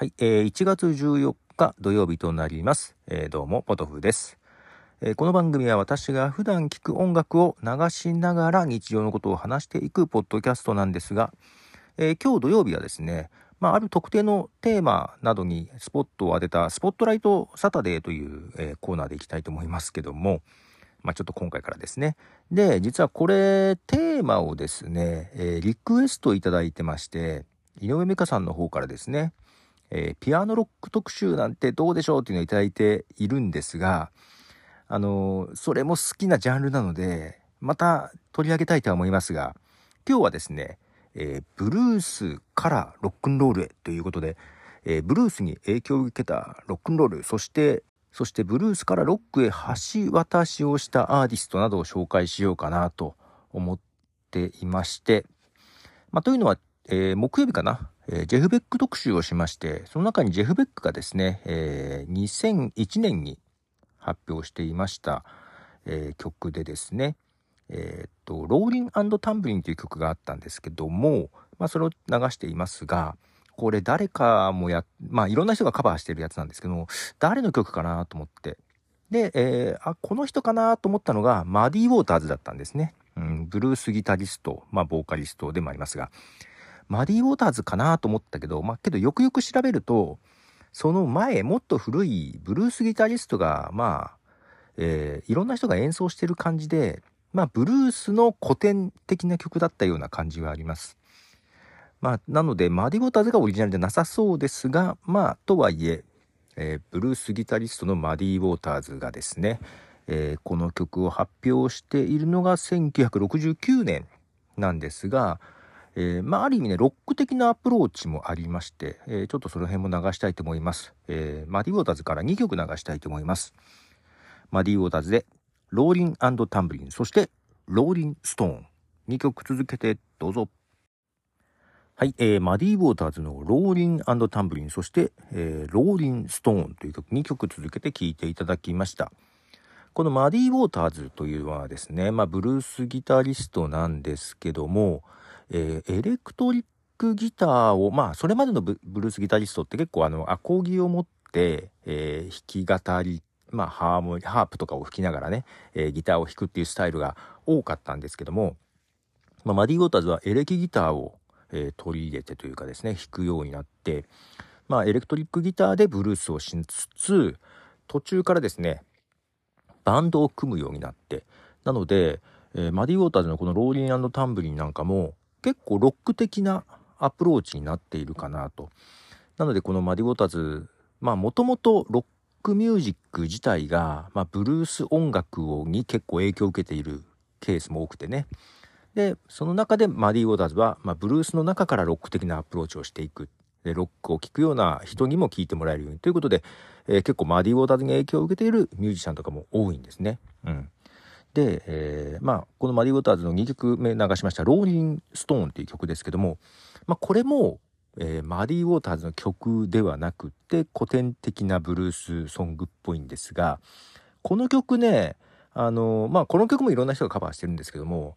はい、えー、1月14日土曜日となります。えー、どうも、ポトフです、えーこの番組は私が普段聴く音楽を流しながら日常のことを話していくポッドキャストなんですが、えー今日土曜日はですね、まあ、ある特定のテーマなどにスポットを当てたスポットライトサタデーという、えーコーナーでいきたいと思いますけども、まあ、ちょっと今回からですね。で、実はこれ、テーマをですね、えーリクエストいただいてまして、井上美香さんの方からですね、えーピアノロック特集なんてどうでしょうっていうのをいただいているんですが、あのーそれも好きなジャンルなので、また取り上げたいとは思いますが、今日はですね、えーブルースからロックンロールへということで、えーブルースに影響を受けたロックンロール、そして、そしてブルースからロックへ橋渡しをしたアーティストなどを紹介しようかなと思っていまして、まあ、というのは、えー木曜日かな、えージェフ・ベック特集をしまして、その中にジェフ・ベックがですね、えー2001年に発表していました、えー曲でですね、えーっと、ローリンタンブリンという曲があったんですけども、まあ、それを流していますが、これ誰かもや、まあ、いろんな人がカバーしてるやつなんですけども、誰の曲かなと思って。で、えーあ、この人かなと思ったのが、マディ・ウォーターズだったんですね。うん、ブルースギタリスト、まあ、ボーカリストでもありますが、マディ・ウォーターズかなと思ったけど、まあ、けどよくよく調べると、その前、もっと古いブルースギタリストが、まあ、えーいろんな人が演奏してる感じで、まあ、ブルースの古典的な曲だったような感じはあります。まあ、なので、マディ・ウォーターズがオリジナルでなさそうですが、まあ、とはいえ、えーブルースギタリストのマディ・ウォーターズがですね、えーこの曲を発表しているのが1969年なんですが、えーまあ、ある意味ね、ロック的なアプローチもありまして、えーちょっとその辺も流したいと思います。えーマディ・ウォーターズから2曲流したいと思います。マディ・ウォーターズで、ローリンタンブリン、そして、ローリン・ストーン。2曲続けてどうぞ。はい、えーマディ・ウォーターズのローリンタンブリン、そして、えーローリン・ストーンという曲、2曲続けて聴いていただきました。このマディ・ウォーターズというのはですね、まあ、ブルースギタリストなんですけども、えーエレクトリックギターを、まあ、それまでのブルースギタリストって結構あの、アコギを持って、えー弾き語り、まあ、ハーモニハープとかを吹きながらね、えーギターを弾くっていうスタイルが多かったんですけども、まあ、マディ・ウォーターズはエレキギターを、えー取り入れてというかですね、弾くようになって、まあ、エレクトリックギターでブルースをしつつ、途中からですね、バンドを組むようになって、なので、えーマディ・ウォーターズのこのローリンタンブリンなんかも結構ロック的なアプローチになっているかなと。なのでこのマディ・ウォーターズ、まあもともとロックミュージック自体が、まあ、ブルース音楽をに結構影響を受けているケースも多くてね。で、その中でマディ・ウォーターズは、まあ、ブルースの中からロック的なアプローチをしていく。で、ロックを聴くような人にも聴いてもらえるようにということで、えー結構マディ・ウォーターズに影響を受けているミュージシャンとかも多いんですね。うん。で、えーまあ、このマディ・ウォーターズの2曲目流しました、ローリン・ストーンっていう曲ですけども、まあ、これも、えーマディ・ウォーターズの曲ではなくて、古典的なブルースソングっぽいんですが、この曲ね、あのまあ、この曲もいろんな人がカバーしてるんですけども、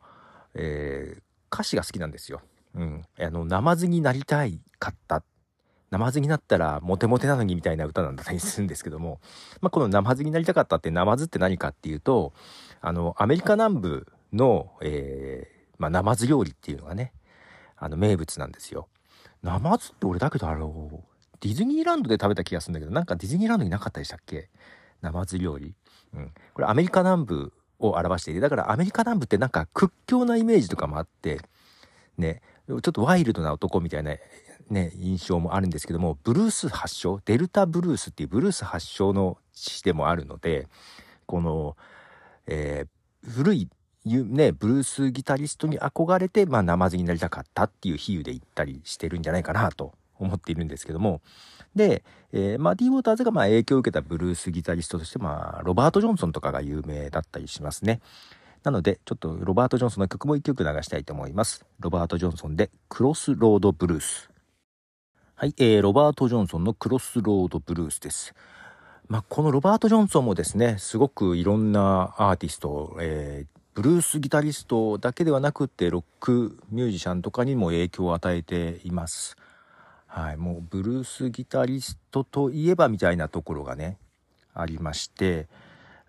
えー歌詞が好きなんですよ。うん。あの、ナマズになりたいかった。ナマズになったらモテモテなのにみたいな歌なんだったりするんですけども、まあ、このナマズになりたかったってナマズって何かっていうと、あの、アメリカ南部の、えーまあ、ナマズ料理っていうのがね、あの、名物なんですよ。ナマズって俺だけどあの、ディズニーランドで食べた気がするんだけど、なんかディズニーランドになかったでしたっけ？ナマズ料理。うん。これアメリカ南部を表していて、だからアメリカ南部ってなんか屈強なイメージとかもあって、ね、ちょっとワイルドな男みたいな、ね、印象もあるんですけども、ブルース発祥、デルタブルースっていうブルース発祥の地でもあるので、この、えー古い、ね、ブルースギタリストに憧れて、まあ、ナマズになりたかったっていう比喩で言ったりしてるんじゃないかなと思っているんですけども、で、えーマディー・ウォーターズがまあ影響を受けたブルースギタリストとして、まあ、ロバート・ジョンソンとかが有名だったりしますね。なので、ちょっとロバート・ジョンソンの曲も一曲流したいと思います。ロバート・ジョンソンでクロスロード・ブルース。はい、えー、ロバート・ジョンソンのクロスロード・ブルースです。まあ、このロバート・ジョンソンもですね、すごくいろんなアーティスト、えーブルースギタリストだけではなくて、ロックミュージシャンとかにも影響を与えています。はい、もうブルースギタリストといえばみたいなところがね、ありまして、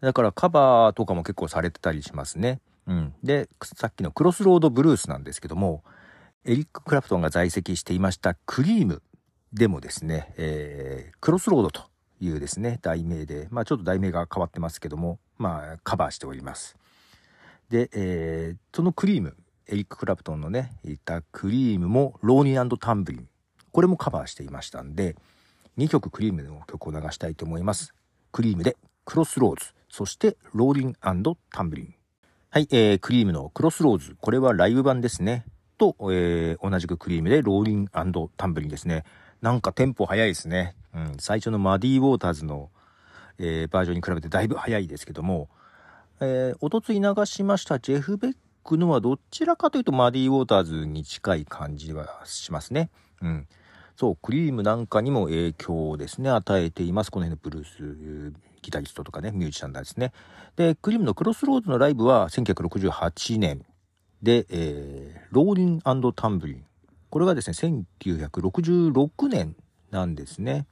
だからカバーとかも結構されてたりしますね。うん。で、さっきのクロスロードブルースなんですけども、エリック・クラプトンが在籍していましたクリームでもですね、えー、クロスロードというですね、題名で、まあちょっと題名が変わってますけども、まあカバーしております。で、えー、そのクリーム、エリック・クラプトンのね、いたクリームもローニータンブリン。これもカバーしていましたんで、2曲クリームの曲を流したいと思います。クリームでクロスローズ、そしてローリンタンブリン。はい、えー、クリームのクロスローズ。これはライブ版ですね。と、えー、同じくクリームでローリンタンブリンですね。なんかテンポ早いですね。うん、最初のマディ・ウォーターズの、えー、バージョンに比べてだいぶ早いですけども、えー、おとつい流しましたジェフ・ベックのはどちらかというとマディ・ウォーターズに近い感じはしますね。うん。そう、クリームなんかにも影響をですね、与えています。この辺のブルースギタリストとかね、ミュージシャンですね。で、クリームのクロスローズのライブは1968年で、えー、ローリンタンブリン。これがですね、1966年なんですね。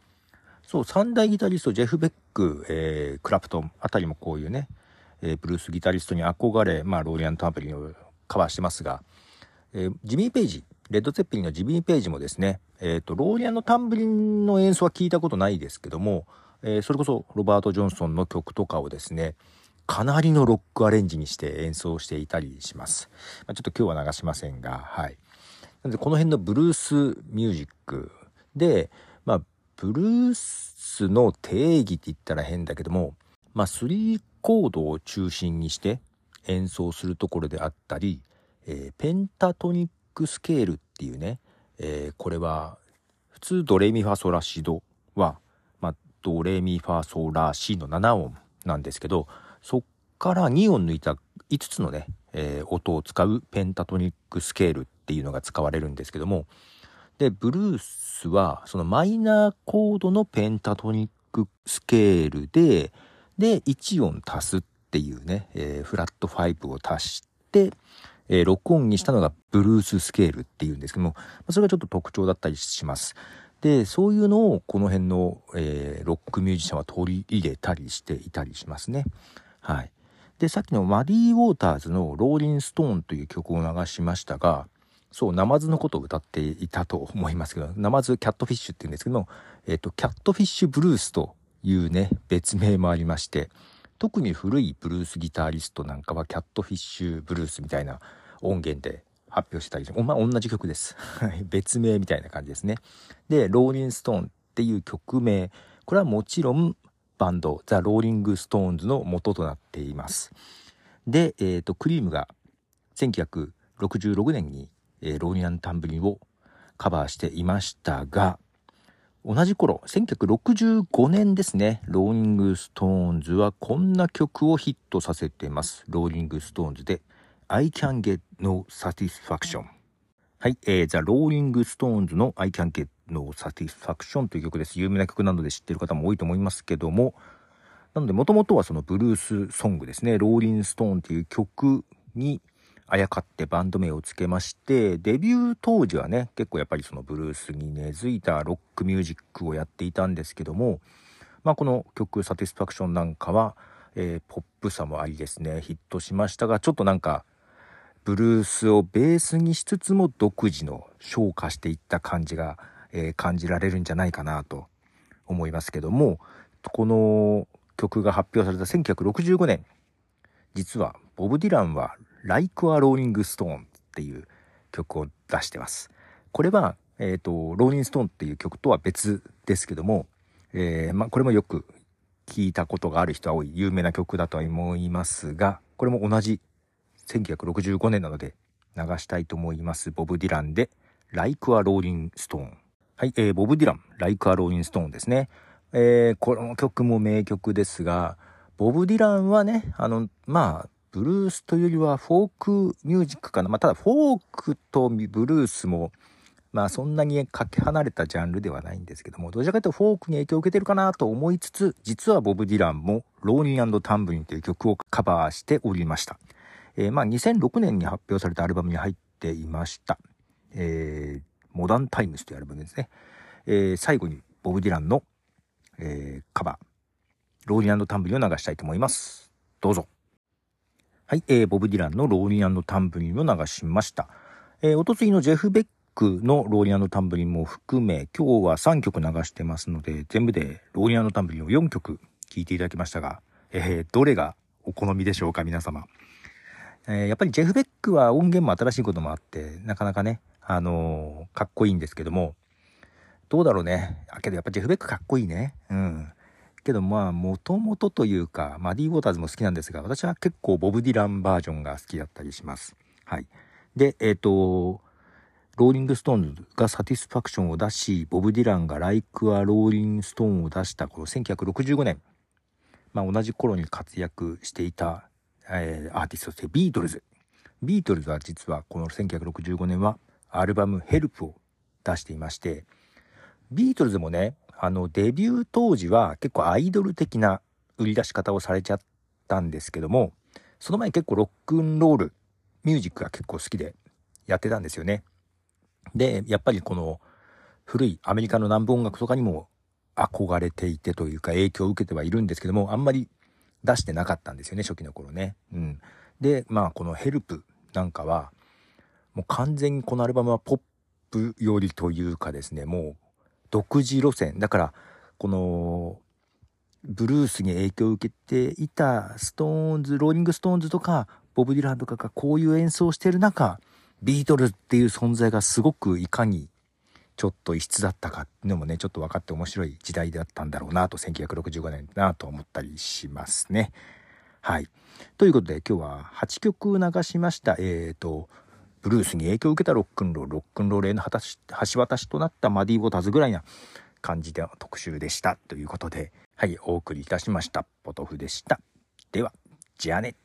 そう、三大ギタリスト、ジェフ・ベック、えー、クラプトンあたりもこういうね、えー、ブルースギタリストに憧れ、まあ、ローリアント・アンプリンをカバーしてますが、えー、ジミー・ペイジ、レッド・ツェッペリンのジミー・ペイジもですね、えっ、ー、と、ローリアンのタンブリンの演奏は聞いたことないですけども、えー、それこそロバート・ジョンソンの曲とかをですね、かなりのロックアレンジにして演奏していたりします。まあ、ちょっと今日は流しませんが、はい。なので、この辺のブルースミュージックで、ブルースの定義って言ったら変だけども、まあ、3コードを中心にして演奏するところであったり、えー、ペンタトニックスケールっていうね、えー、これは普通ドレミファソラシドは、まあ、ドレミファソラシの7音なんですけどそっから2音抜いた5つのね、えー、音を使うペンタトニックスケールっていうのが使われるんですけどもでブルースはそのマイナーコードのペンタトニックスケールでで、1音足すっていうね、えー、フラット5を足して、えー、録音にしたのがブルーススケールっていうんですけども、それがちょっと特徴だったりします。で、そういうのをこの辺の、えー、ロックミュージシャンは取り入れたりしていたりしますね。はい。で、さっきのマディ・ウォーターズのローリン・ストーンという曲を流しましたが、そう、ナマズのことを歌っていたと思いますけど、ナマズキャットフィッシュって言うんですけども、えっ、と、キャットフィッシュブルースというね、別名もありまして、特に古いブルースギタリストなんかはキャットフィッシュブルースみたいな音源で発表してたりして、まあ、同じ曲です。別名みたいな感じですね。で、ローリンストーンっていう曲名、これはもちろんバンド、ザ・ローリング・ストーンズの元となっています。で、えっ、ー、と、クリームが1966年に、えー、ローリン・アン・タンブリンをカバーしていましたが、同じ頃、1965年ですね、ローリング・ストーンズはこんな曲をヒットさせています。ローリング・ストーンズで I can get no satisfaction。はい、えー、ザ・ローリング・ストーンズの I can get no satisfaction という曲です。有名な曲なので知ってる方も多いと思いますけども、なので、もともとはそのブルースソングですね、ローリン・ストーンという曲にあやかってバンド名をつけまして、デビュー当時はね、結構やっぱりそのブルースに根付いたロックミュージックをやっていたんですけども、まあこの曲、サティスファクションなんかは、えー、ポップさもありですね、ヒットしましたが、ちょっとなんか、ブルースをベースにしつつも独自の昇華していった感じが、えー、感じられるんじゃないかなと思いますけども、この曲が発表された1965年、実はボブ・ディランは Like a Rolling Stone っていう曲を出してます。これは、えっ、ー、と、ローリンストーンっていう曲とは別ですけども、えー、まあ、これもよく聞いたことがある人は多い有名な曲だとは思いますが、これも同じ1965年なので流したいと思います。ボブ・ディランで Like a Rolling Stone。はい、えー、ボブ・ディラン、Like a Rolling Stone ですね。えー、この曲も名曲ですが、ボブ・ディランはね、あの、まあ、ブルースというよりはフォークミュージックかな。まあ、ただフォークとブルースも、まあそんなにかけ離れたジャンルではないんですけども、どちらかというとフォークに影響を受けてるかなと思いつつ、実はボブ・ディランもローニンタンブリンという曲をカバーしておりました。えー、まあ2006年に発表されたアルバムに入っていました。えー、モダンタイムスというアルバムですね。えー、最後にボブ・ディランの、えー、カバー、ローリンタンブリンを流したいと思います。どうぞ。はい、えー、ボブ・ディランのローリンタンブリンを流しました。えー、おとついのジェフ・ベックのローリンタンブリンも含め、今日は3曲流してますので、全部でローリンタンブリンを4曲聴いていただきましたが、えー、どれがお好みでしょうか、皆様。えー、やっぱりジェフ・ベックは音源も新しいこともあって、なかなかね、あのー、かっこいいんですけども、どうだろうね。あ、けどやっぱジェフ・ベックかっこいいね。うん。けどまあ、もともとというか、マディ・ウォーターズも好きなんですが、私は結構ボブ・ディランバージョンが好きだったりします。はい。で、えっ、ー、と、ローリング・ストーンズがサティスファクションを出し、ボブ・ディランがライク・ア・ローリング・ストーンを出したこの1965年、まあ同じ頃に活躍していたえー、アーティストとしてビートルズ。ビートルズは実はこの1965年はアルバムヘルプを出していまして、ビートルズもね、あのデビュー当時は結構アイドル的な売り出し方をされちゃったんですけども、その前結構ロックンロール、ミュージックが結構好きでやってたんですよね。で、やっぱりこの古いアメリカの南部音楽とかにも憧れていてというか影響を受けてはいるんですけども、あんまり出してなかったんですよね初期の頃ね。うん、でまあこの「ヘルプなんかはもう完全にこのアルバムはポップよりというかですねもう独自路線だからこのブルースに影響を受けていたストーンズローリング・ストーンズとかボブ・ディランとかがこういう演奏をしてる中ビートルズっていう存在がすごくいかにちょっと異質だったかっていうのもねちょっと分かって面白い時代だったんだろうなと1965年だなと思ったりしますね。はい。ということで今日は8曲流しました。え、ー、とブルースに影響を受けたロックンロールロックンロールへの橋渡しとなったマディ・ボタズぐらいな感じでの特集でしたということではいお送りいたしましたポトフでした。ではじゃあね。